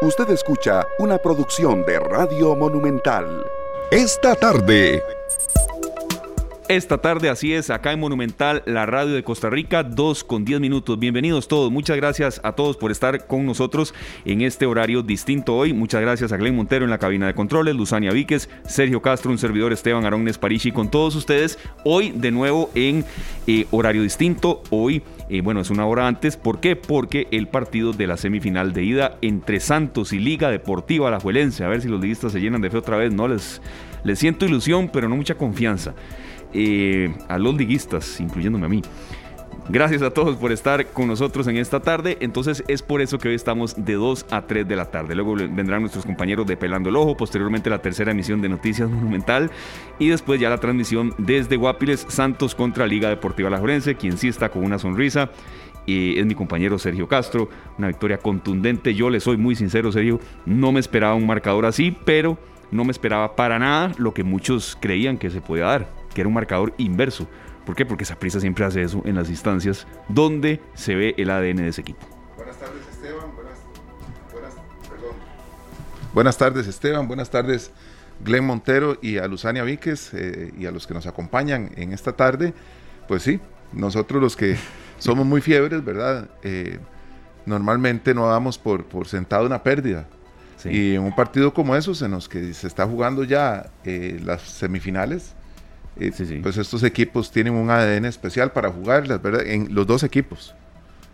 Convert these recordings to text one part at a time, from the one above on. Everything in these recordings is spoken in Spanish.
Usted escucha una producción de Radio Monumental. Esta tarde. Esta tarde, así es, acá en Monumental, la radio de Costa Rica, 2 con 10 minutos. Bienvenidos todos. Muchas gracias a todos por estar con nosotros en este horario distinto hoy. Muchas gracias a Glenn Montero en la cabina de controles, Luzania Víquez, Sergio Castro, un servidor Esteban Arones Parishi, con todos ustedes. Hoy de nuevo en eh, horario distinto. Hoy, eh, bueno, es una hora antes. ¿Por qué? Porque el partido de la semifinal de ida entre Santos y Liga Deportiva La Juelense. A ver si los liguistas se llenan de fe otra vez. No les, les siento ilusión, pero no mucha confianza. Eh, a los liguistas, incluyéndome a mí. Gracias a todos por estar con nosotros en esta tarde. Entonces es por eso que hoy estamos de 2 a 3 de la tarde. Luego vendrán nuestros compañeros de Pelando el Ojo, posteriormente la tercera emisión de Noticias Monumental y después ya la transmisión desde Guapiles Santos contra Liga Deportiva La Jorense, quien sí está con una sonrisa. Y es mi compañero Sergio Castro, una victoria contundente. Yo le soy muy sincero, Sergio, no me esperaba un marcador así, pero no me esperaba para nada lo que muchos creían que se podía dar que era un marcador inverso. ¿Por qué? Porque Saprissa siempre hace eso en las instancias donde se ve el ADN de ese equipo. Buenas tardes, Esteban. Buenas, buenas, perdón. buenas tardes, Esteban. Buenas tardes, Glenn Montero y a Luzania Víquez eh, y a los que nos acompañan en esta tarde. Pues sí, nosotros los que somos muy fiebres, ¿verdad? Eh, normalmente no damos por, por sentado una pérdida. Y en un partido como esos, en los que se está jugando ya eh, las semifinales, pues estos equipos tienen un ADN especial para jugar, ¿verdad? En los dos equipos.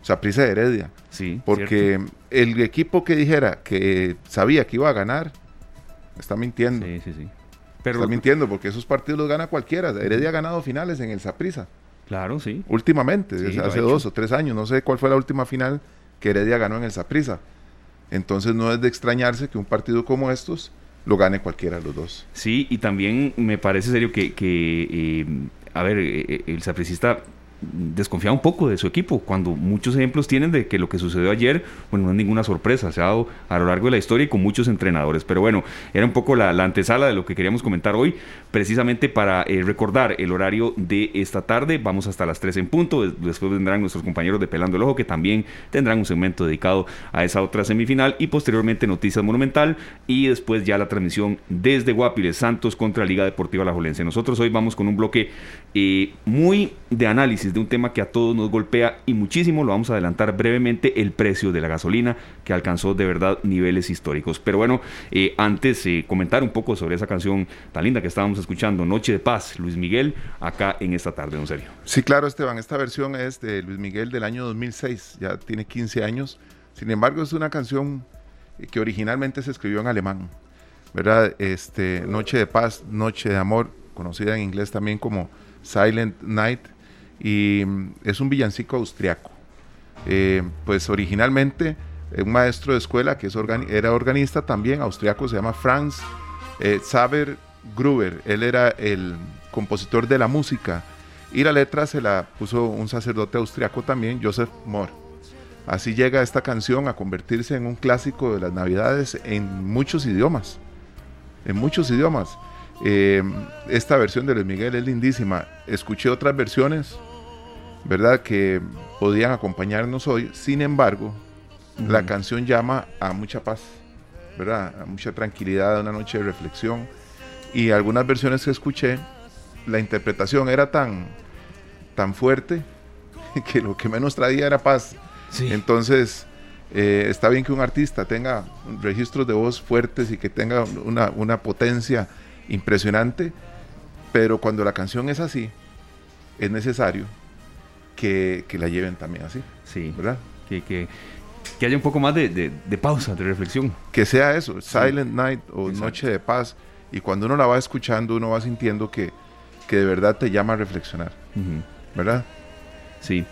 O sea, Prisa Heredia. Sí. Porque el equipo que dijera que sabía que iba a ganar, está mintiendo. Sí, sí, sí. Pero, está mintiendo porque esos partidos los gana cualquiera. Heredia ha ganado finales en el Saprisa. Claro, sí. Últimamente, hace dos o tres años. No sé cuál fue la última final que Heredia ganó en el Saprisa. Entonces no es de extrañarse que un partido como estos lo gane cualquiera de los dos. Sí, y también me parece serio que, que eh, a ver, eh, eh, el sapricista desconfía un poco de su equipo, cuando muchos ejemplos tienen de que lo que sucedió ayer, bueno, no es ninguna sorpresa, se ha dado a lo largo de la historia y con muchos entrenadores. Pero bueno, era un poco la, antesala de lo que queríamos comentar hoy, precisamente para eh, recordar el horario de esta tarde. Vamos hasta las 3 en punto, después vendrán nuestros compañeros de Pelando el Ojo, que también tendrán un segmento dedicado a esa otra semifinal y posteriormente Noticias Monumental y después ya la transmisión desde Guapiles Santos contra Liga Deportiva La Jolense. Nosotros hoy vamos con un bloque eh, muy de análisis de un tema que a todos nos golpea y muchísimo. Lo vamos a adelantar brevemente, el precio de la gasolina, que alcanzó de verdad niveles históricos. Pero bueno, eh, antes eh, comentar un poco sobre esa canción tan linda que estábamos escuchando, Noche de Paz, Luis Miguel, acá en esta tarde, don Sergio. Sí, claro, Esteban, esta versión es de Luis Miguel del año 2006, ya tiene 15 años. Sin embargo, es una canción que originalmente se escribió en alemán, ¿verdad? Este, Noche de Paz, Noche de Amor, conocida en inglés también como Silent Night, y mm, es un villancico austriaco. Eh, pues originalmente un maestro de escuela que es era organista también, austriaco, se llama Franz eh, Saber Gruber. Él era el compositor de la música y la letra se la puso un sacerdote austriaco también, Joseph Mohr. Así llega esta canción a convertirse en un clásico de las Navidades en muchos idiomas. En muchos idiomas. Eh, esta versión de Luis Miguel es lindísima. Escuché otras versiones, ¿verdad? Que podían acompañarnos hoy. Sin embargo, la canción llama a mucha paz, ¿verdad? A mucha tranquilidad, a una noche de reflexión. Y algunas versiones que escuché, la interpretación era tan, tan fuerte que lo que menos traía era paz. Entonces, eh, está bien que un artista tenga registros de voz fuertes y que tenga una, una potencia impresionante, pero cuando la canción es así, es necesario que, la lleven también así. Sí. ¿Verdad? Que, que, haya un poco más de, pausa, de reflexión. Que sea eso, Silent Night o Noche de Paz. Y cuando uno la va escuchando, uno va sintiendo que, que de verdad te llama a reflexionar. ¿Verdad? Sí.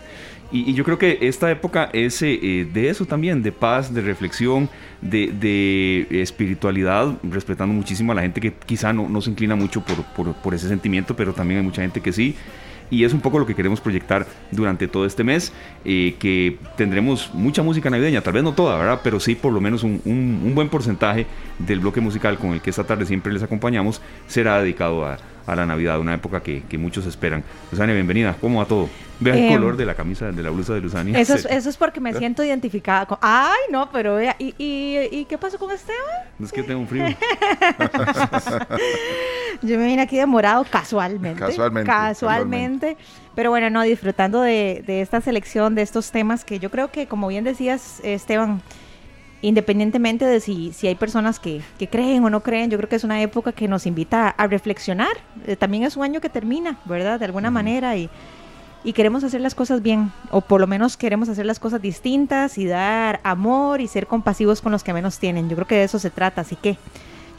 Y, yo creo que esta época es eh, eh, de eso también, de paz, de reflexión, de, espiritualidad, respetando muchísimo a la gente que quizá no, no se inclina mucho por, por, ese sentimiento, pero también hay mucha gente que sí. y es un poco lo que queremos proyectar durante todo este mes, eh, que tendremos mucha música navideña, tal vez no toda, ¿verdad? Pero sí por lo menos un, un buen porcentaje del bloque musical con el que esta tarde siempre les acompañamos será dedicado a a la Navidad, una época que, que muchos esperan. Luzania, bienvenida. ¿Cómo va todo? Vea el em, color de la camisa, de la blusa de Luzania. Eso es, eso es porque me siento identificada con... Ay, no, pero vea, ¿y, y, qué pasó con Esteban? Es que tengo un frío. Yo me vine aquí de morado casualmente. Casualmente. Casualmente. Pero bueno, no, disfrutando de, de esta selección, de estos temas que yo creo que, como bien decías, Esteban, independientemente de si, si hay personas que, que, creen o no creen, yo creo que es una época que nos invita a reflexionar. Eh, también es un año que termina, ¿verdad? De alguna manera y, y queremos hacer las cosas bien, o por lo menos queremos hacer las cosas distintas y dar amor y ser compasivos con los que menos tienen. Yo creo que de eso se trata, así que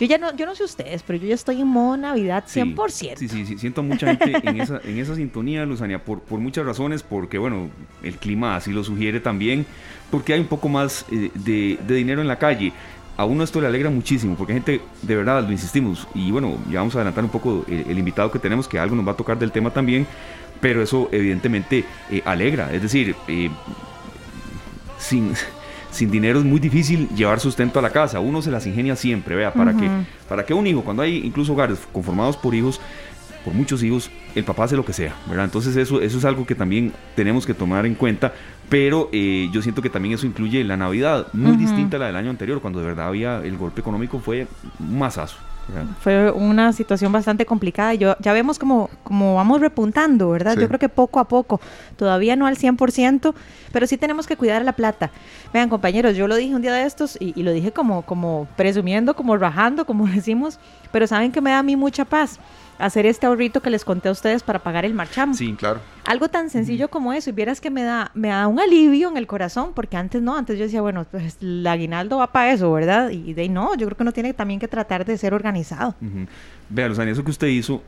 yo ya no, yo no sé ustedes, pero yo ya estoy en modo Navidad 100%. Sí, sí, sí, siento mucha gente en esa, en esa sintonía, Luzania, por, por muchas razones, porque bueno, el clima así lo sugiere también, porque hay un poco más eh, de, de dinero en la calle a uno esto le alegra muchísimo, porque gente, de verdad, lo insistimos, y bueno, ya vamos a adelantar un poco el, invitado que tenemos, que algo nos va a tocar del tema también, pero eso evidentemente eh, alegra, es decir, eh, sin, sin dinero es muy difícil llevar sustento a la casa. Uno se las ingenia siempre, vea, para, que, para que un hijo, cuando hay incluso hogares conformados por hijos, por muchos hijos, el papá hace lo que sea, ¿verdad? Entonces eso, eso es algo que también tenemos que tomar en cuenta, pero eh, yo siento que también eso incluye la Navidad, muy distinta a la del año anterior, cuando de verdad había el golpe económico fue un masazo. Fue una situación bastante complicada y yo, ya vemos como, como vamos repuntando, ¿verdad? Yo creo que poco a poco, todavía no al 100%, pero sí tenemos que cuidar la plata. Vean, compañeros, yo lo dije un día de estos y, y lo dije como, como presumiendo, como rajando, como decimos, pero saben que me da a mí mucha paz hacer este ahorrito que les conté a ustedes para pagar el marchamo. Sí, claro. Algo tan sencillo como eso, y vieras que me da, me da un alivio en el corazón, porque antes no, antes yo decía, bueno, pues el aguinaldo va para eso, ¿verdad? Y de ahí no, yo creo que uno tiene también que tratar de ser organizado. Vea, Luzania, eso que usted hizo,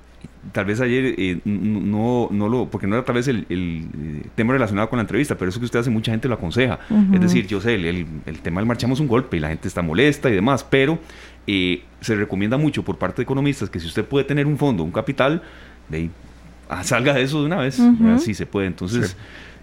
tal vez ayer eh, no, no lo, porque no era tal vez el, eh, tema relacionado con la entrevista, pero eso que usted hace, mucha gente lo aconseja. Es decir, yo sé, el, el, tema del marchamo es un golpe y la gente está molesta y demás, pero eh, se recomienda mucho por parte de economistas que si usted puede tener un fondo, un capital, de ahí, ah, salga de eso de una vez, si se puede. Entonces,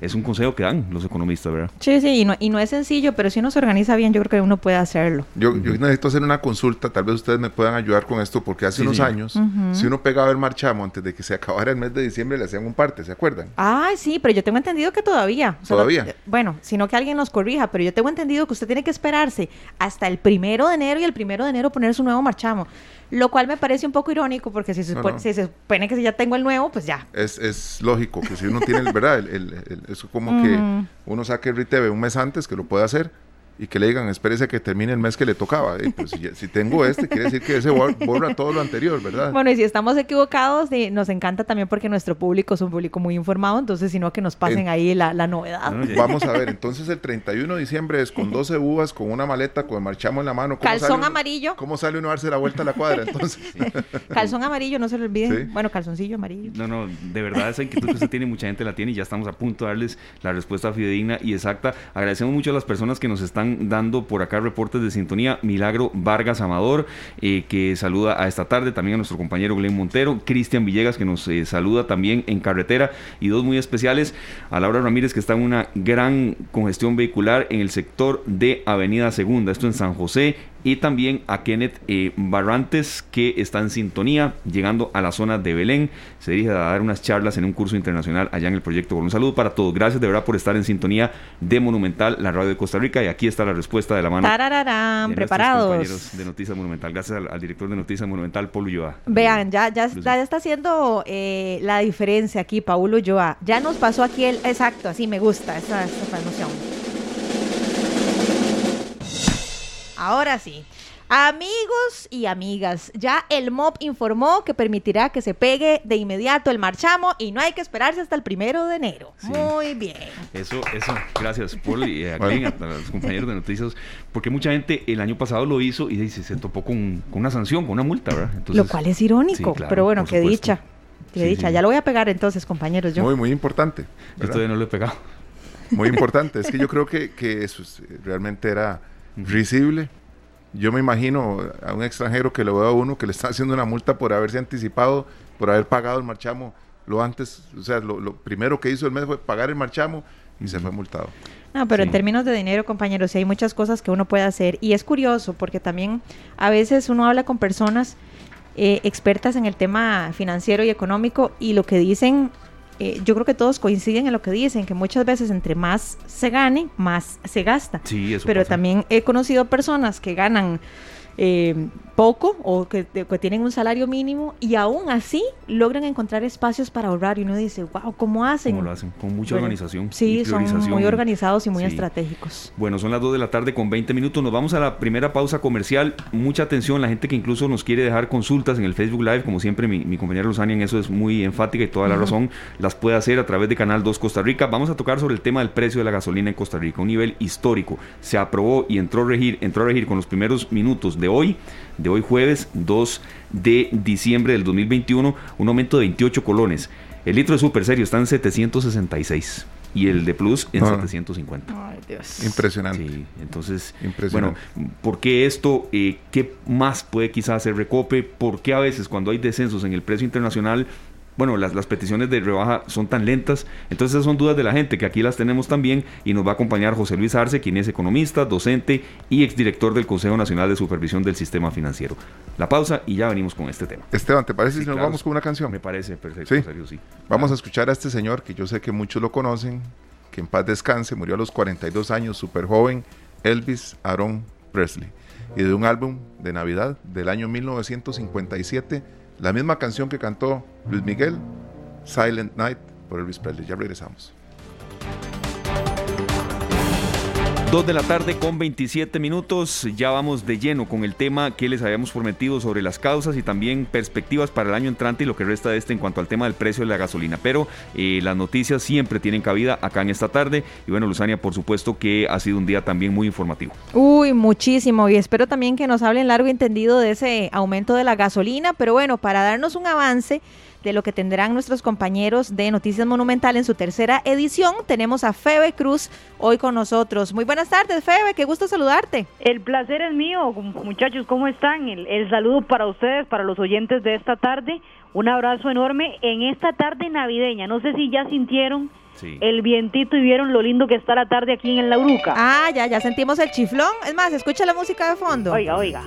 es un consejo que dan los economistas, ¿verdad? Sí, sí, y no, y no es sencillo, pero si uno se organiza bien, yo creo que uno puede hacerlo. Yo, yo necesito hacer una consulta, tal vez ustedes me puedan ayudar con esto, porque hace unos años, si uno pegaba el marchamo antes de que se acabara el mes de diciembre, le hacían un parte, ¿se acuerdan? Ay, sí, pero yo tengo entendido que todavía. ¿Todavía? Eh, bueno, sino que alguien nos corrija, pero yo tengo entendido que usted tiene que esperarse hasta el primero de enero y el primero de enero poner su nuevo marchamo. Lo cual me parece un poco irónico porque si se, supone, si se supone que si ya tengo el nuevo, pues ya. Es, es lógico que si uno tiene, el, ¿verdad? El, es como que uno saque el RITV un mes antes, que lo puede hacer, y que le digan, espérese que termine el mes que le tocaba. pues, si, tengo este, quiere decir que ese borra todo lo anterior, ¿verdad? Bueno, y si estamos equivocados, nos encanta también porque nuestro público es un público muy informado, entonces sino que nos pasen ahí la, novedad. Vamos a ver, entonces el 31 de diciembre es con 12 uvas, con una maleta, con el marchamo en la mano. Calzón amarillo. ¿Cómo sale uno a darse la vuelta a la cuadra entonces? calzón amarillo, no se lo olviden. Bueno, calzoncillo amarillo. No, no, de verdad esa inquietud que usted tiene, mucha gente la tiene y ya estamos a punto de darles la respuesta fidedigna y exacta. Agradecemos mucho a las personas que nos están dando por acá reportes de sintonía. Milagro Vargas Amador, eh, que saluda a esta tarde, también a nuestro compañero Glenn Montero, Cristian Villegas, que nos eh, saluda también en carretera, y dos muy especiales, a Laura Ramírez, que está en una gran congestión vehicular en el sector de Avenida Segunda, esto en San José, y también a Kenneth eh, Barrantes, que está en sintonía, llegando a la zona de Belén. Se dirige a dar unas charlas en un curso internacional allá en el proyecto. Un saludo para todos. Gracias de verdad por estar en sintonía de Monumental, la radio de Costa Rica. Y aquí está la respuesta de la mano. De preparados. Compañeros de Noticias Monumental. Gracias al, director de Noticias Monumental, Paulo Ulloa. Vean, ya, ya, ya está haciendo eh, la diferencia aquí, Paulo Ulloa. Ya nos pasó aquí el exacto, así me gusta esa, esa emoción. Ahora sí. Amigos y amigas, ya el MOB informó que permitirá que se pegue de inmediato el marchamo y no hay que esperarse hasta el primero de enero. Muy bien. Eso, eso, gracias, Paul y a, los compañeros de noticias, porque mucha gente el año pasado lo hizo y se, topó con, una sanción, con una multa, ¿verdad? lo cual es irónico, pero bueno, qué dicha. Qué dicha. Ya lo voy a pegar entonces, compañeros. Yo. Muy, muy importante. Yo todavía no lo he pegado. Muy importante. es que yo creo que, que eso realmente era risible yo me imagino a un extranjero que lo veo a uno que le está haciendo una multa por haberse anticipado, por haber pagado el marchamo lo antes, o sea, lo, primero que hizo el mes fue pagar el marchamo y se fue multado. No, pero en términos de dinero, compañeros, sí hay muchas cosas que uno puede hacer. Y es curioso porque también a veces uno habla con personas eh, expertas en el tema financiero y económico y lo que dicen, eh, yo creo que todos coinciden en lo que dicen, que muchas veces entre más se gane, más se gasta. Sí, eso Pero también he conocido personas que ganan eh, poco o que, tienen un salario mínimo y aún así logran encontrar espacios para ahorrar y uno dice, wow, ¿cómo hacen? ¿Cómo lo hacen? Con mucha organización. Sí, son muy organizados y muy estratégicos. Bueno, son las 2 de la tarde con 20 minutos. Nos vamos a la primera pausa comercial. Mucha atención, la gente que incluso nos quiere dejar consultas en el Facebook Live, como siempre mi, mi compañera Luzania en eso es muy enfática y toda la razón, las puede hacer a través de Canal 2 Costa Rica. Vamos a tocar sobre el tema del precio de la gasolina en Costa Rica, un nivel histórico. Se aprobó y entró a regir, entró a regir con los primeros minutos de hoy de hoy jueves 2 de diciembre del 2021, un aumento de 28 colones. El litro de super serio está en 766 y el de Plus en 750. Ah. Ay, Dios. Impresionante. Sí, entonces, bueno, ¿por qué esto? Eh, ¿Qué más puede quizás hacer Recope? ¿Por qué a veces cuando hay descensos en el precio internacional bueno, las, las, peticiones de rebaja son tan lentas. Entonces esas son dudas de la gente, que aquí las tenemos también y nos va a acompañar José Luis Arce, quien es economista, docente y exdirector del Consejo Nacional de Supervisión del Sistema Financiero. La pausa y ya venimos con este tema. Esteban, ¿te parece si nos vamos con una canción? Me parece perfecto. Sí. Vamos a escuchar a este señor que yo sé que muchos lo conocen, que en paz descanse, murió a los 42 años, súper joven, Elvis Aaron Presley. Y de un álbum de Navidad del año 1957 la misma canción que cantó Luis Miguel, Silent Night, por Elvis Presley. Ya regresamos. Dos de la tarde con 27 minutos, ya vamos de lleno con el tema que les habíamos prometido sobre las causas y también perspectivas para el año entrante y lo que resta de este en cuanto al tema del precio de la gasolina. Pero eh, las noticias siempre tienen cabida acá en esta tarde y bueno, Luzania, por supuesto que ha sido un día también muy informativo. Uy, muchísimo y espero también que nos hablen largo y entendido de ese aumento de la gasolina, pero bueno, para darnos un avance de lo que tendrán nuestros compañeros de Noticias Monumental en su tercera edición. Tenemos a Febe Cruz hoy con nosotros. Muy buenas tardes, Febe, qué gusto saludarte. El placer es mío, muchachos, ¿cómo están? El, saludo para ustedes, para los oyentes de esta tarde. Un abrazo enorme en esta tarde navideña. No sé si ya sintieron el vientito y vieron lo lindo que está la tarde aquí en La Uruca. Ah, ya, ya sentimos el chiflón. Es más, escucha la música de fondo. Oiga, oiga.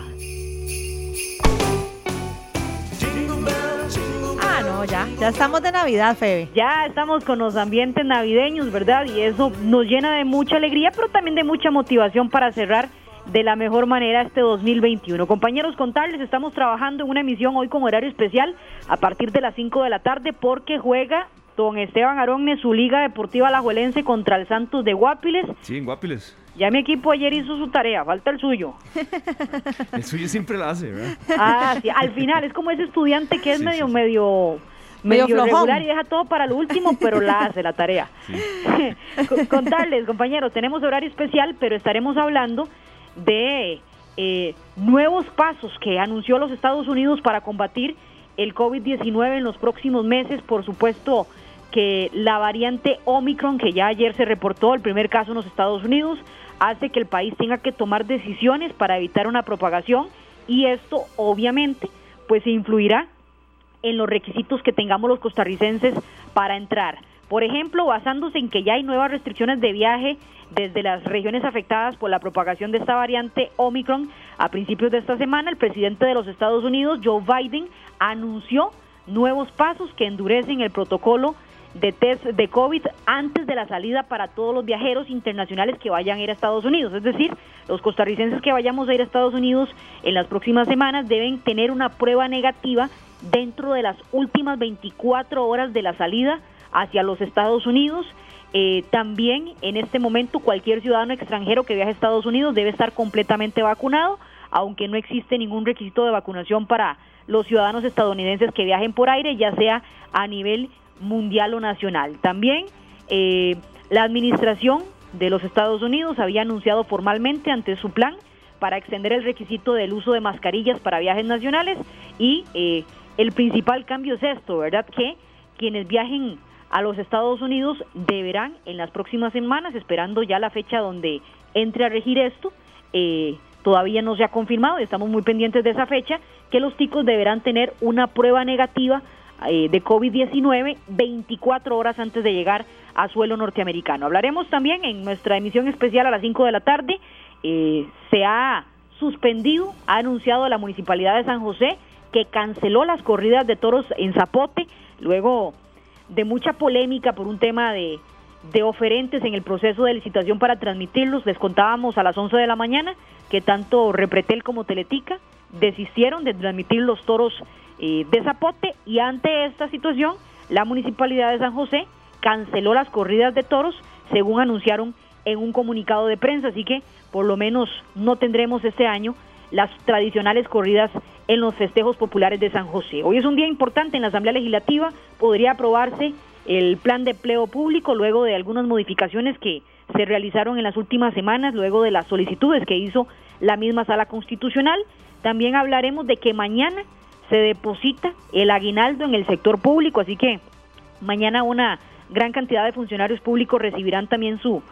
Ya, ya estamos de Navidad, Febe. Ya estamos con los ambientes navideños, ¿verdad? Y eso nos llena de mucha alegría, pero también de mucha motivación para cerrar de la mejor manera este 2021. Compañeros, contarles, estamos trabajando en una emisión hoy con horario especial a partir de las 5 de la tarde porque juega don Esteban Aronne su Liga Deportiva Alajuelense contra el Santos de Guapiles. Sí, en Guapiles. Ya mi equipo ayer hizo su tarea, falta el suyo. el suyo siempre la hace, ¿verdad? Ah, sí, al final es como ese estudiante que es medio, medio medio, regular y deja todo para lo último, pero la hace la tarea. Contarles, compañeros, tenemos horario especial, pero estaremos hablando de eh, nuevos pasos que anunció los Estados Unidos para combatir el COVID-19 en los próximos meses. Por supuesto que la variante Omicron, que ya ayer se reportó, el primer caso en los Estados Unidos, hace que el país tenga que tomar decisiones para evitar una propagación y esto obviamente pues influirá en los requisitos que tengamos los costarricenses para entrar. Por ejemplo, basándose en que ya hay nuevas restricciones de viaje desde las regiones afectadas por la propagación de esta variante Omicron, a principios de esta semana el presidente de los Estados Unidos, Joe Biden, anunció nuevos pasos que endurecen el protocolo de test de COVID antes de la salida para todos los viajeros internacionales que vayan a ir a Estados Unidos. Es decir, los costarricenses que vayamos a ir a Estados Unidos en las próximas semanas deben tener una prueba negativa dentro de las últimas 24 horas de la salida hacia los Estados Unidos. Eh, también en este momento cualquier ciudadano extranjero que viaje a Estados Unidos debe estar completamente vacunado, aunque no existe ningún requisito de vacunación para los ciudadanos estadounidenses que viajen por aire, ya sea a nivel mundial o nacional. También eh, la administración de los Estados Unidos había anunciado formalmente ante su plan para extender el requisito del uso de mascarillas para viajes nacionales y eh, el principal cambio es esto, ¿verdad? Que quienes viajen a los Estados Unidos deberán en las próximas semanas, esperando ya la fecha donde entre a regir esto, eh, todavía no se ha confirmado y estamos muy pendientes de esa fecha, que los ticos deberán tener una prueba negativa eh, de COVID-19 24 horas antes de llegar a suelo norteamericano. Hablaremos también en nuestra emisión especial a las 5 de la tarde. Eh, se ha suspendido, ha anunciado la Municipalidad de San José que canceló las corridas de toros en Zapote, luego de mucha polémica por un tema de, de oferentes en el proceso de licitación para transmitirlos. Les contábamos a las 11 de la mañana que tanto Repretel como Teletica desistieron de transmitir los toros eh, de Zapote y ante esta situación la Municipalidad de San José canceló las corridas de toros según anunciaron en un comunicado de prensa, así que por lo menos no tendremos este año las tradicionales corridas en los festejos populares de San José. Hoy es un día importante en la Asamblea Legislativa, podría aprobarse el plan de empleo público luego de algunas modificaciones que se realizaron en las últimas semanas, luego de las solicitudes que hizo la misma sala constitucional. También hablaremos de que mañana se deposita el aguinaldo en el sector público, así que mañana una gran cantidad de funcionarios públicos recibirán también su,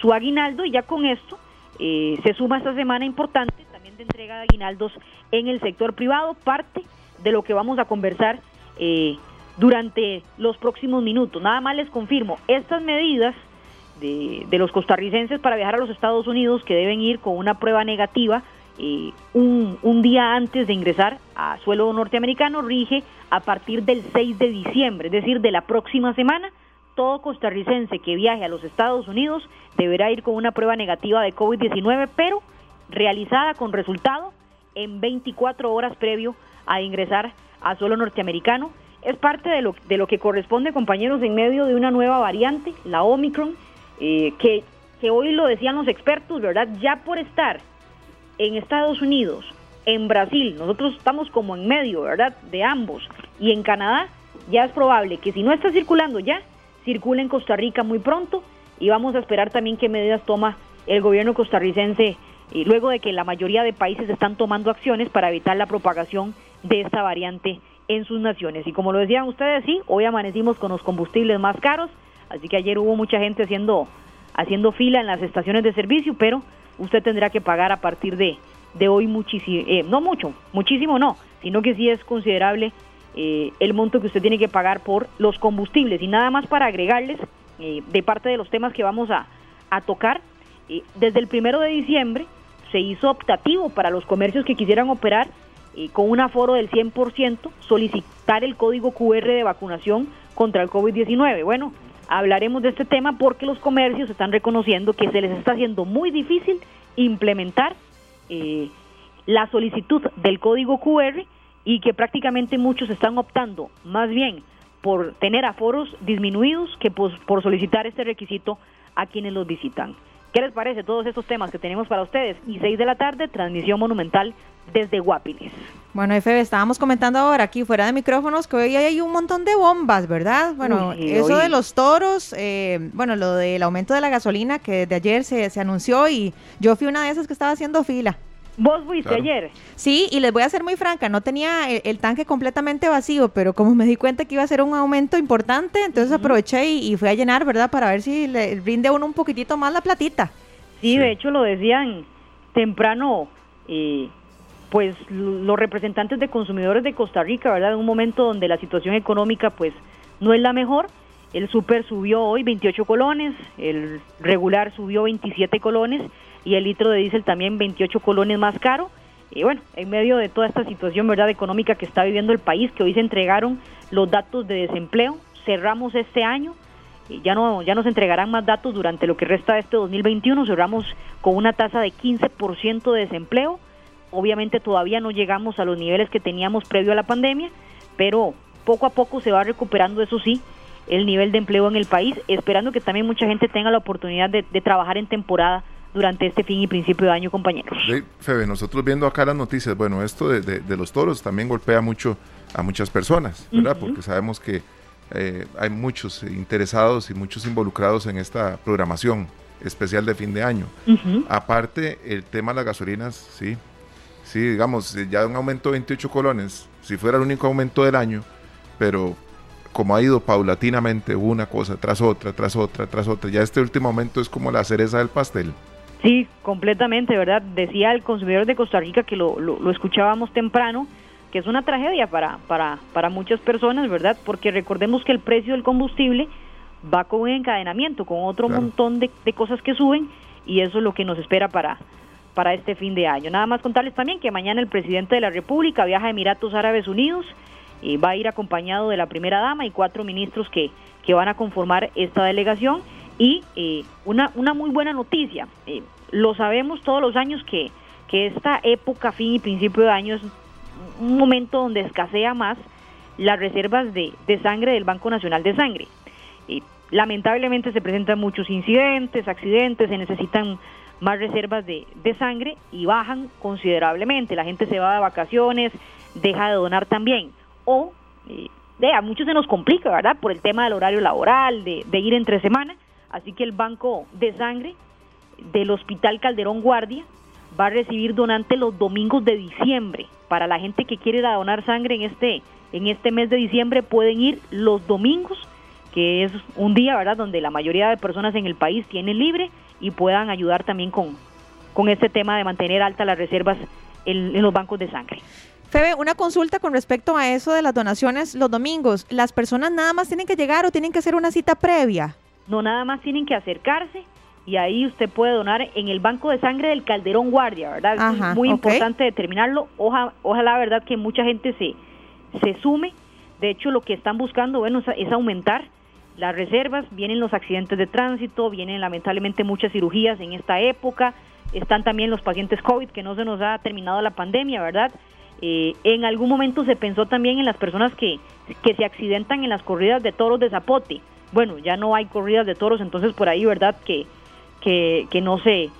su aguinaldo y ya con esto eh, se suma esta semana importante también de entrega de aguinaldos en el sector privado, parte de lo que vamos a conversar eh, durante los próximos minutos. Nada más les confirmo, estas medidas de, de los costarricenses para viajar a los Estados Unidos que deben ir con una prueba negativa eh, un, un, día antes de ingresar a suelo norteamericano rige a partir del 6 de diciembre, es decir, de la próxima semana. Todo costarricense que viaje a los Estados Unidos deberá ir con una prueba negativa de COVID-19, pero realizada con resultado en 24 horas previo a ingresar a suelo norteamericano. Es parte de lo, de lo que corresponde, compañeros, en medio de una nueva variante, la Omicron, eh, que, que hoy lo decían los expertos, ¿verdad? Ya por estar en Estados Unidos, en Brasil, nosotros estamos como en medio, ¿verdad? De ambos. Y en Canadá ya es probable que si no está circulando ya, circule en Costa Rica muy pronto y vamos a esperar también qué medidas toma el gobierno costarricense y luego de que la mayoría de países están tomando acciones para evitar la propagación de esta variante en sus naciones. Y como lo decían ustedes, sí, hoy amanecimos con los combustibles más caros, así que ayer hubo mucha gente haciendo haciendo fila en las estaciones de servicio, pero usted tendrá que pagar a partir de, de hoy muchísimo, eh, no mucho, muchísimo no, sino que sí es considerable eh, el monto que usted tiene que pagar por los combustibles. Y nada más para agregarles, eh, de parte de los temas que vamos a, a tocar, desde el primero de diciembre se hizo optativo para los comercios que quisieran operar con un aforo del 100%, solicitar el código QR de vacunación contra el COVID-19. Bueno, hablaremos de este tema porque los comercios están reconociendo que se les está haciendo muy difícil implementar eh, la solicitud del código QR y que prácticamente muchos están optando más bien por tener aforos disminuidos que por, por solicitar este requisito a quienes los visitan. ¿Qué les parece todos estos temas que tenemos para ustedes? Y 6 de la tarde, transmisión monumental desde Guapiles. Bueno, Efe, estábamos comentando ahora aquí fuera de micrófonos que hoy hay un montón de bombas, ¿verdad? Bueno, eso de los toros, eh, bueno, lo del aumento de la gasolina que de ayer se, se anunció y yo fui una de esas que estaba haciendo fila. ¿Vos fuiste ayer? Sí, y les voy a ser muy franca, no tenía el, tanque completamente vacío, pero como me di cuenta que iba a ser un aumento importante, entonces aproveché y, fui a llenar, ¿verdad? Para ver si le rinde uno un poquitito más la platita. Sí, de hecho lo decían temprano, eh, pues los representantes de consumidores de Costa Rica, ¿verdad? En un momento donde la situación económica pues no es la mejor. El super subió hoy 28 colones, el regular subió 27 colones y el litro de diésel también 28 colones más caro. Y bueno, en medio de toda esta situación verdad económica que está viviendo el país, que hoy se entregaron los datos de desempleo, cerramos este año, y ya no ya nos entregarán más datos durante lo que resta de este 2021, cerramos con una tasa de 15% de desempleo. Obviamente todavía no llegamos a los niveles que teníamos previo a la pandemia, pero poco a poco se va recuperando, eso sí, el nivel de empleo en el país, esperando que también mucha gente tenga la oportunidad de, de trabajar en temporada durante este fin y principio de año, compañeros. Febe, nosotros viendo acá las noticias, bueno, esto de, los toros también golpea mucho a muchas personas, ¿verdad? Porque sabemos que eh, hay muchos interesados y muchos involucrados en esta programación especial de fin de año. Aparte, el tema de las gasolinas, sí, sí, digamos, ya un aumento de 28 colones, si fuera el único aumento del año, pero como ha ido paulatinamente una cosa tras otra, tras otra, tras otra, ya este último aumento es como la cereza del pastel. Sí, completamente, ¿verdad? Decía el consumidor de Costa Rica que lo, lo, escuchábamos temprano, que es una tragedia para, para, para muchas personas, ¿verdad? Porque recordemos que el precio del combustible va con un encadenamiento, con otro montón de, de, cosas que suben y eso es lo que nos espera para, para este fin de año. Nada más contarles también que mañana el presidente de la República viaja a Emiratos Árabes Unidos y va a ir acompañado de la primera dama y cuatro ministros que, que van a conformar esta delegación y eh, una, una muy buena noticia. Eh, lo sabemos todos los años que, que esta época, fin y principio de año es un momento donde escasea más las reservas de, de sangre del Banco Nacional de Sangre. Y lamentablemente se presentan muchos incidentes, accidentes, se necesitan más reservas de, de, sangre y bajan considerablemente. La gente se va de vacaciones, deja de donar también. O eh, a muchos se nos complica, ¿verdad? Por el tema del horario laboral, de, de ir entre semana. Así que el banco de sangre del Hospital Calderón Guardia va a recibir donantes los domingos de diciembre. Para la gente que quiere donar sangre en este, en este mes de diciembre pueden ir los domingos, que es un día, ¿verdad?, donde la mayoría de personas en el país tienen libre y puedan ayudar también con, con este tema de mantener altas las reservas en, en los bancos de sangre. Febe, una consulta con respecto a eso de las donaciones los domingos. ¿Las personas nada más tienen que llegar o tienen que hacer una cita previa? No, nada más tienen que acercarse y ahí usted puede donar en el banco de sangre del Calderón Guardia, ¿verdad? es muy importante determinarlo. ojalá, ¿verdad?, que mucha gente se, se sume. De hecho, lo que están buscando, bueno, es aumentar las reservas. Vienen los accidentes de tránsito, vienen lamentablemente muchas cirugías en esta época. Están también los pacientes COVID, que no se nos ha terminado la pandemia, ¿verdad? Eh, en algún momento se pensó también en las personas que, que se accidentan en las corridas de toros de Zapote. Bueno, ya no hay corridas de toros, entonces por ahí, ¿verdad? Que, que, no sé,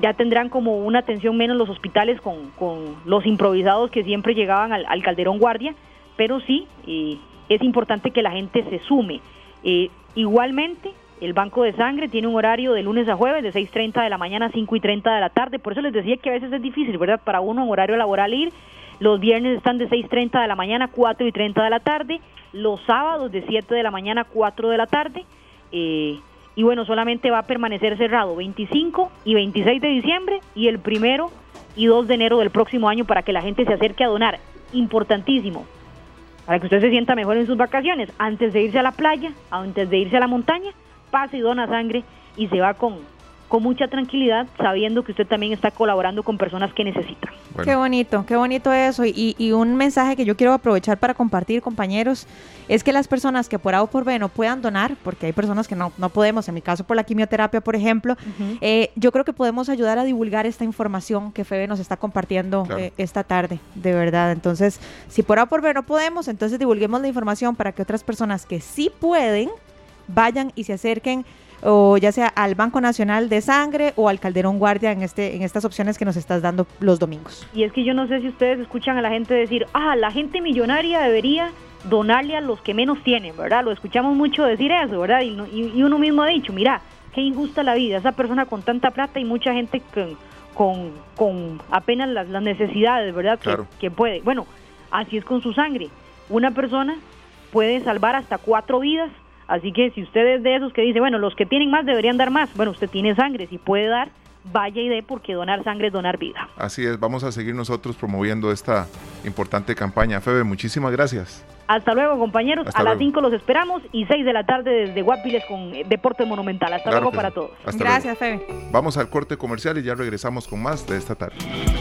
ya tendrán como una atención menos los hospitales con, con los improvisados que siempre llegaban al, al Calderón Guardia, pero sí, eh, es importante que la gente se sume. Eh, igualmente, el Banco de Sangre tiene un horario de lunes a jueves de 6.30 de la mañana a 5.30 de la tarde, por eso les decía que a veces es difícil, ¿verdad? Para uno en horario laboral ir, los viernes están de 6.30 de la mañana a 4.30 de la tarde, los sábados de 7 de la mañana a 4 de la tarde, eh, y bueno, solamente va a permanecer cerrado 25 y 26 de diciembre y el primero y 2 de enero del próximo año para que la gente se acerque a donar. Importantísimo, para que usted se sienta mejor en sus vacaciones, antes de irse a la playa, antes de irse a la montaña, pase y dona sangre y se va con con mucha tranquilidad, sabiendo que usted también está colaborando con personas que necesitan. Qué bonito, qué bonito eso. Y, y, un mensaje que yo quiero aprovechar para compartir, compañeros, es que las personas que por A o por B no puedan donar, porque hay personas que no, no podemos, en mi caso por la quimioterapia, por ejemplo, eh, yo creo que podemos ayudar a divulgar esta información que Febe nos está compartiendo eh, esta tarde, de verdad. Entonces, si por A o por B no podemos, entonces divulguemos la información para que otras personas que sí pueden, vayan y se acerquen o ya sea al Banco Nacional de Sangre o al Calderón Guardia en este en estas opciones que nos estás dando los domingos. Y es que yo no sé si ustedes escuchan a la gente decir, "Ah, la gente millonaria debería donarle a los que menos tienen", ¿verdad? Lo escuchamos mucho decir eso, ¿verdad? Y, y, uno mismo ha dicho, "Mira, qué injusta la vida, esa persona con tanta plata y mucha gente con con, con apenas las, las, necesidades, ¿verdad? Que, que puede. Bueno, así es con su sangre. Una persona puede salvar hasta cuatro vidas Así que si usted es de esos que dice, bueno, los que tienen más deberían dar más, bueno, usted tiene sangre, si puede dar, vaya y dé porque donar sangre es donar vida. Así es, vamos a seguir nosotros promoviendo esta importante campaña. Febe, muchísimas gracias. Hasta luego, compañeros. a las 5 los esperamos y 6 de la tarde desde Guapiles con Deporte Monumental. Hasta luego para todos. Gracias, Febe. Vamos al corte comercial y ya regresamos con más de esta tarde.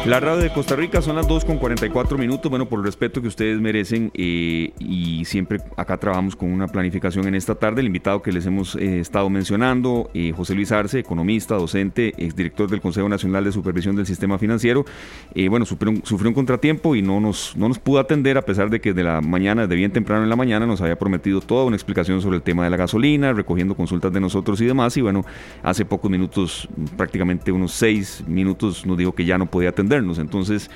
La radio de Costa Rica son las 2 con 44 minutos. Bueno, por el respeto que ustedes merecen eh, y siempre acá trabajamos con una planificación en esta tarde. El invitado que les hemos eh, estado mencionando, eh, José Luis Arce, economista, docente, exdirector del Consejo Nacional de Supervisión del Sistema Financiero. bueno, sufrió un, sufrió un, contratiempo y no nos, no nos pudo atender a pesar de que de la mañana, de bien temprano en la mañana nos había prometido toda una explicación sobre el tema de la gasolina, recogiendo consultas de nosotros y demás. Y bueno, hace pocos minutos, prácticamente unos seis minutos, nos dijo que ya no podía atendernos. Entonces,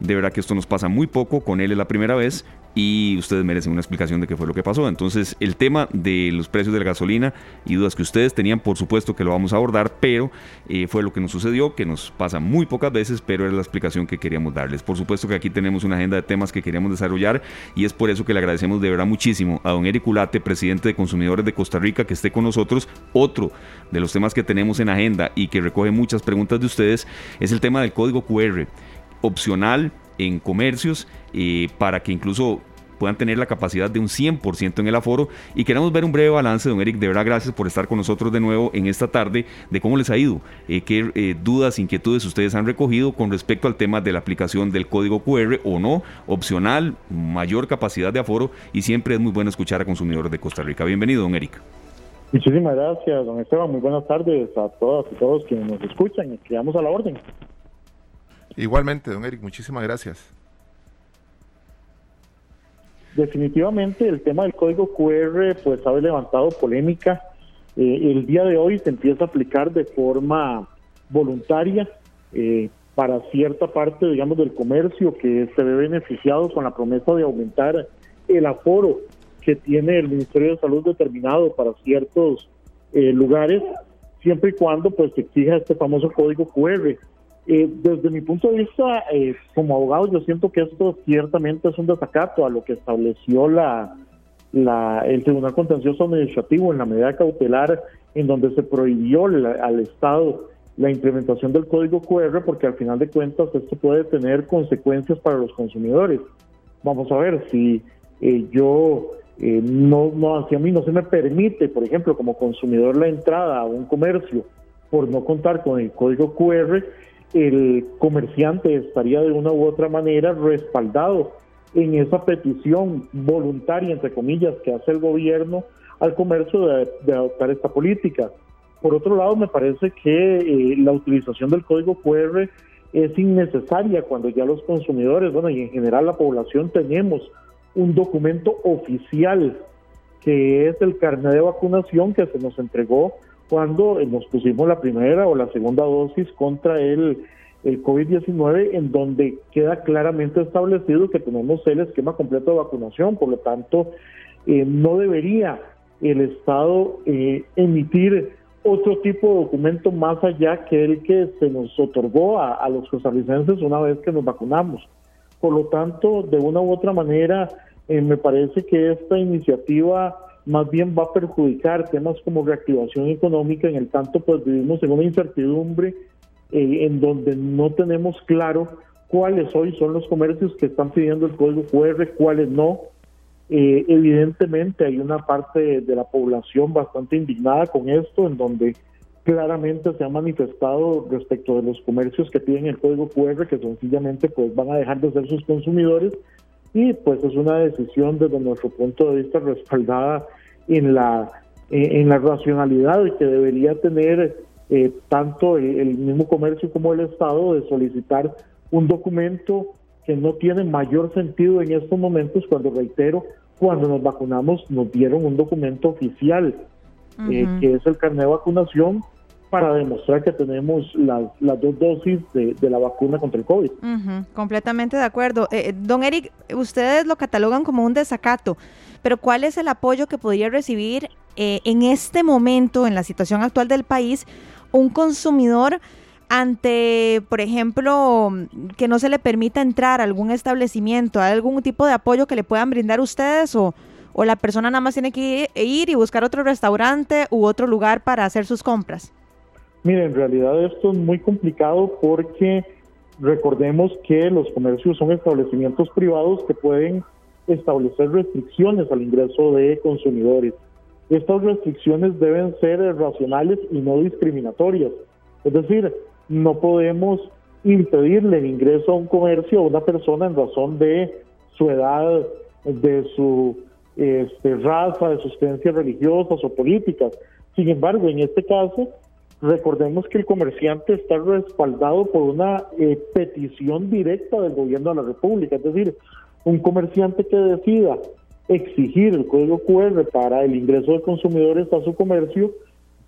de verdad que esto nos pasa muy poco, con él es la primera vez y ustedes merecen una explicación de qué fue lo que pasó. Entonces, el tema de los precios de la gasolina y dudas que ustedes tenían, por supuesto que lo vamos a abordar, pero eh, fue lo que nos sucedió, que nos pasa muy pocas veces, pero era la explicación que queríamos darles. Por supuesto que aquí tenemos una agenda de temas que queríamos desarrollar y es por eso que le agradecemos de verdad muchísimo a don Eric Ulate, presidente de Consumidores de Costa Rica, que esté con nosotros. Otro de los temas que tenemos en agenda y que recoge muchas preguntas de ustedes es el tema del código QR opcional en comercios eh, para que incluso puedan tener la capacidad de un 100% en el aforo. Y queremos ver un breve balance, don Eric. De verdad, gracias por estar con nosotros de nuevo en esta tarde, de cómo les ha ido, eh, qué eh, dudas, inquietudes ustedes han recogido con respecto al tema de la aplicación del código QR o no, opcional, mayor capacidad de aforo. Y siempre es muy bueno escuchar a consumidores de Costa Rica. Bienvenido, don Eric. Muchísimas gracias, don Esteban. Muy buenas tardes a todas y todos quienes nos escuchan y quedamos a la orden. Igualmente, don Eric, muchísimas gracias. Definitivamente el tema del código QR pues ha levantado polémica. Eh, el día de hoy se empieza a aplicar de forma voluntaria eh, para cierta parte, digamos, del comercio que se ve beneficiado con la promesa de aumentar el aforo que tiene el Ministerio de Salud determinado para ciertos eh, lugares, siempre y cuando pues se exija este famoso código QR. Eh, desde mi punto de vista, eh, como abogado, yo siento que esto ciertamente es un desacato a lo que estableció la, la, el Tribunal Contencioso Administrativo en la medida cautelar, en donde se prohibió al Estado la implementación del código QR, porque al final de cuentas esto puede tener consecuencias para los consumidores. Vamos a ver si yo eh, no, no, hacia mí no se me permite, por ejemplo, como consumidor la entrada a un comercio por no contar con el código QR, el comerciante estaría de una u otra manera respaldado en esa petición voluntaria, entre comillas, que hace el gobierno al comercio de, adoptar esta política. Por otro lado, me parece que eh, la utilización del código QR es innecesaria cuando ya los consumidores, bueno, y en general la población tenemos un documento oficial que es el carnet de vacunación que se nos entregó cuando nos pusimos la primera o la segunda dosis contra el, el COVID-19, en donde queda claramente establecido que tenemos el esquema completo de vacunación, por lo tanto, eh, no debería el Estado eh, emitir otro tipo de documento más allá que el que se nos otorgó a, a los costarricenses una vez que nos vacunamos. Por lo tanto, de una u otra manera, eh, me parece que esta iniciativa más bien va a perjudicar temas como reactivación económica, en el tanto pues vivimos en una incertidumbre eh, en donde no tenemos claro cuáles hoy son los comercios que están pidiendo el código QR, cuáles no. Eh, evidentemente hay una parte de la población bastante indignada con esto, en donde claramente se ha manifestado respecto de los comercios que piden el código QR, que sencillamente pues van a dejar de ser sus consumidores y pues es una decisión desde nuestro punto de vista respaldada en la en la racionalidad que debería tener eh, tanto el, mismo comercio como el Estado de solicitar un documento que no tiene mayor sentido en estos momentos cuando reitero cuando nos vacunamos nos dieron un documento oficial eh, que es el carnet de vacunación para demostrar que tenemos las, dos dosis de, la vacuna contra el COVID. completamente de acuerdo. Eh, don Eric, ustedes lo catalogan como un desacato, pero ¿cuál es el apoyo que podría recibir eh, en este momento, en la situación actual del país, un consumidor ante, por ejemplo, que no se le permita entrar a algún establecimiento, algún tipo de apoyo que le puedan brindar ustedes o, o la persona nada más tiene que ir y buscar otro restaurante u otro lugar para hacer sus compras? Mire, en realidad esto es muy complicado porque recordemos que los comercios son establecimientos privados que pueden establecer restricciones al ingreso de consumidores. Estas restricciones deben ser racionales y no discriminatorias. Es decir, no podemos impedirle el ingreso a un comercio a una persona en razón de su edad, de su este, raza, de sus creencias religiosas o políticas. Sin embargo, en este caso, Recordemos que el comerciante está respaldado por una eh, petición directa del gobierno de la República, es decir, un comerciante que decida exigir el código QR para el ingreso de consumidores a su comercio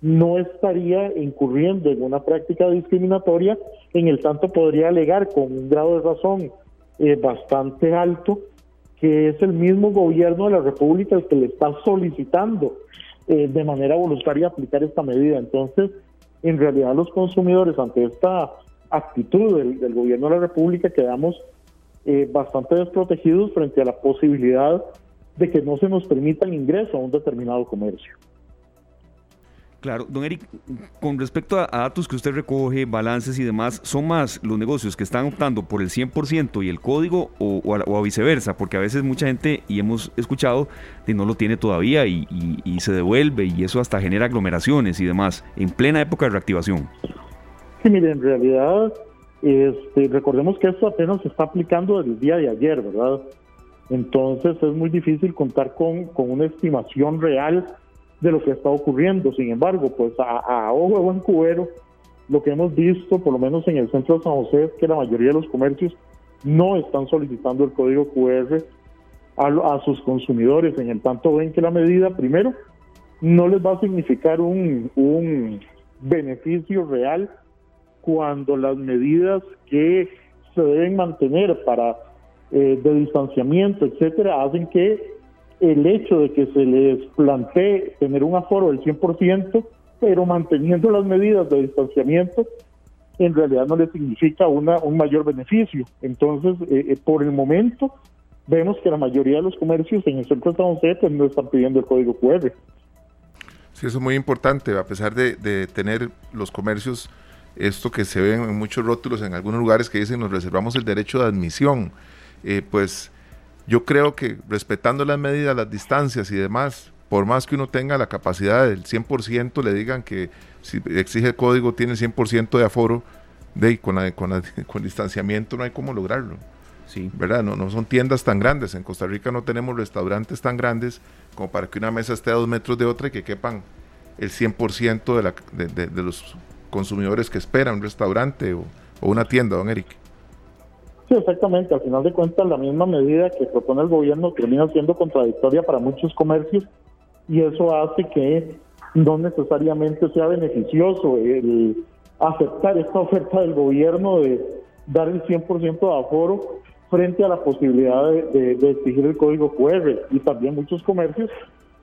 no estaría incurriendo en una práctica discriminatoria, en el tanto podría alegar con un grado de razón eh, bastante alto que es el mismo gobierno de la República el que le está solicitando eh, de manera voluntaria aplicar esta medida. Entonces, en realidad los consumidores ante esta actitud del, gobierno de la República quedamos eh, bastante desprotegidos frente a la posibilidad de que no se nos permita el ingreso a un determinado comercio. Claro, don Eric, con respecto a, datos que usted recoge, balances y demás, ¿son más los negocios que están optando por el 100% y el código o, a, viceversa? Porque a veces mucha gente, y hemos escuchado, que no lo tiene todavía y, se devuelve y eso hasta genera aglomeraciones y demás, en plena época de reactivación. Sí, mire, en realidad, este, recordemos que esto apenas se está aplicando desde el día de ayer, ¿verdad? Entonces es muy difícil contar con, con una estimación real de lo que está ocurriendo. Sin embargo, pues a, a ojo de buen cubero, lo que hemos visto, por lo menos en el centro de San José, es que la mayoría de los comercios no están solicitando el código QR a, sus consumidores. En el tanto ven que la medida, primero, no les va a significar un, un beneficio real cuando las medidas que se deben mantener para eh, de distanciamiento, etcétera, hacen que el hecho de que se les plantee tener un aforo del 100%, pero manteniendo las medidas de distanciamiento, en realidad no le significa una, un mayor beneficio. Entonces, eh, eh, por el momento, vemos que la mayoría de los comercios en el centro de San José pues, no están pidiendo el código QR. Sí, eso es muy importante, a pesar de, tener los comercios, esto que se ven en muchos rótulos en algunos lugares que dicen nos reservamos el derecho de admisión, eh, pues yo creo que respetando las medidas, las distancias y demás, por más que uno tenga la capacidad del 100%, le digan que si exige el código tiene el 100% de aforo, de, con, con, con distanciamiento no hay cómo lograrlo. Sí. ¿Verdad? No, no son tiendas tan grandes. En Costa Rica no tenemos restaurantes tan grandes como para que una mesa esté a dos metros de otra y que quepan el 100% de, la, de, de, los consumidores que esperan un restaurante o, o una tienda, don Eric. Sí, exactamente. Al final de cuentas, la misma medida que propone el gobierno termina siendo contradictoria para muchos comercios y eso hace que no necesariamente sea beneficioso el aceptar esta oferta del gobierno de dar el 100% de aforo frente a la posibilidad de, de, exigir el código QR. Y también muchos comercios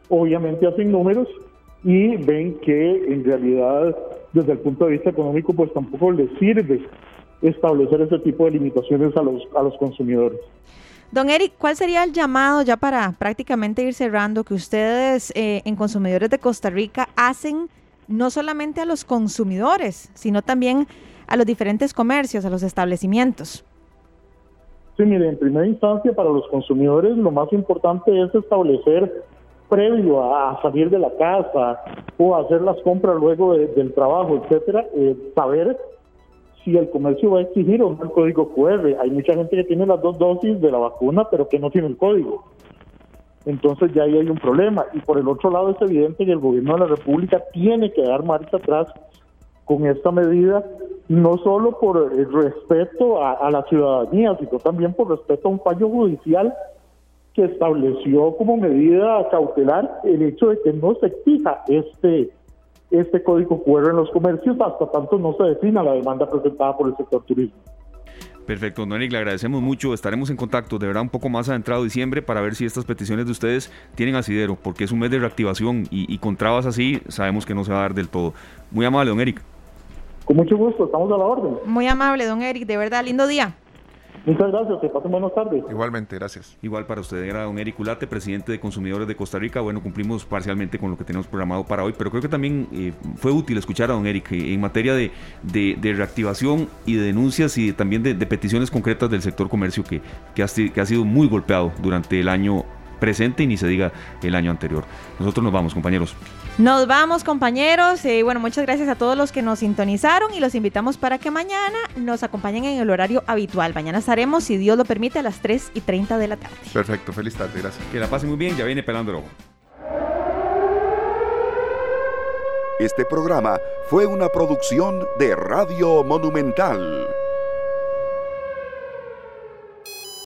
obviamente hacen números y ven que en realidad desde el punto de vista económico pues tampoco les sirve establecer ese tipo de limitaciones a los, a los consumidores. Don Eric, ¿cuál sería el llamado ya para prácticamente ir cerrando que ustedes eh, en Consumidores de Costa Rica hacen no solamente a los consumidores, sino también a los diferentes comercios, a los establecimientos? Sí, mire, en primera instancia para los consumidores lo más importante es establecer previo a salir de la casa o hacer las compras luego del trabajo, etcétera, eh, saber si el comercio va a exigir o no el código QR. Hay mucha gente que tiene las dos dosis de la vacuna, pero que no tiene el código. Entonces ya ahí hay un problema. Y por el otro lado es evidente que el gobierno de la República tiene que dar marcha atrás con esta medida, no solo por el respeto a, a la ciudadanía, sino también por respeto a un fallo judicial que estableció como medida cautelar el hecho de que no se exija este este código QR en los comercios hasta tanto no se defina la demanda presentada por el sector turismo. Perfecto, don Eric, le agradecemos mucho. Estaremos en contacto de verdad un poco más adentrado diciembre para ver si estas peticiones de ustedes tienen asidero, porque es un mes de reactivación y, y con trabas así sabemos que no se va a dar del todo. Muy amable, don Eric. Con mucho gusto, estamos a la orden. Muy amable, don Eric, de verdad, lindo día. Muchas gracias, que pasen buenas tardes. Igualmente, gracias. Igual para usted, era don Eric Ulate, presidente de Consumidores de Costa Rica. Bueno, cumplimos parcialmente con lo que tenemos programado para hoy, pero creo que también eh, fue útil escuchar a don Eric eh, en materia de, reactivación y de denuncias y también de, peticiones concretas del sector comercio que, que, ha, que ha sido muy golpeado durante el año presente y ni se diga el año anterior. Nosotros nos vamos, compañeros. Nos vamos, compañeros. y bueno, muchas gracias a todos los que nos sintonizaron y los invitamos para que mañana nos acompañen en el horario habitual. Mañana estaremos, si Dios lo permite, a las 3 y 30 de la tarde. Perfecto, feliz tarde, gracias. Que la pasen muy bien, ya viene pelando el ojo. Este programa fue una producción de Radio Monumental.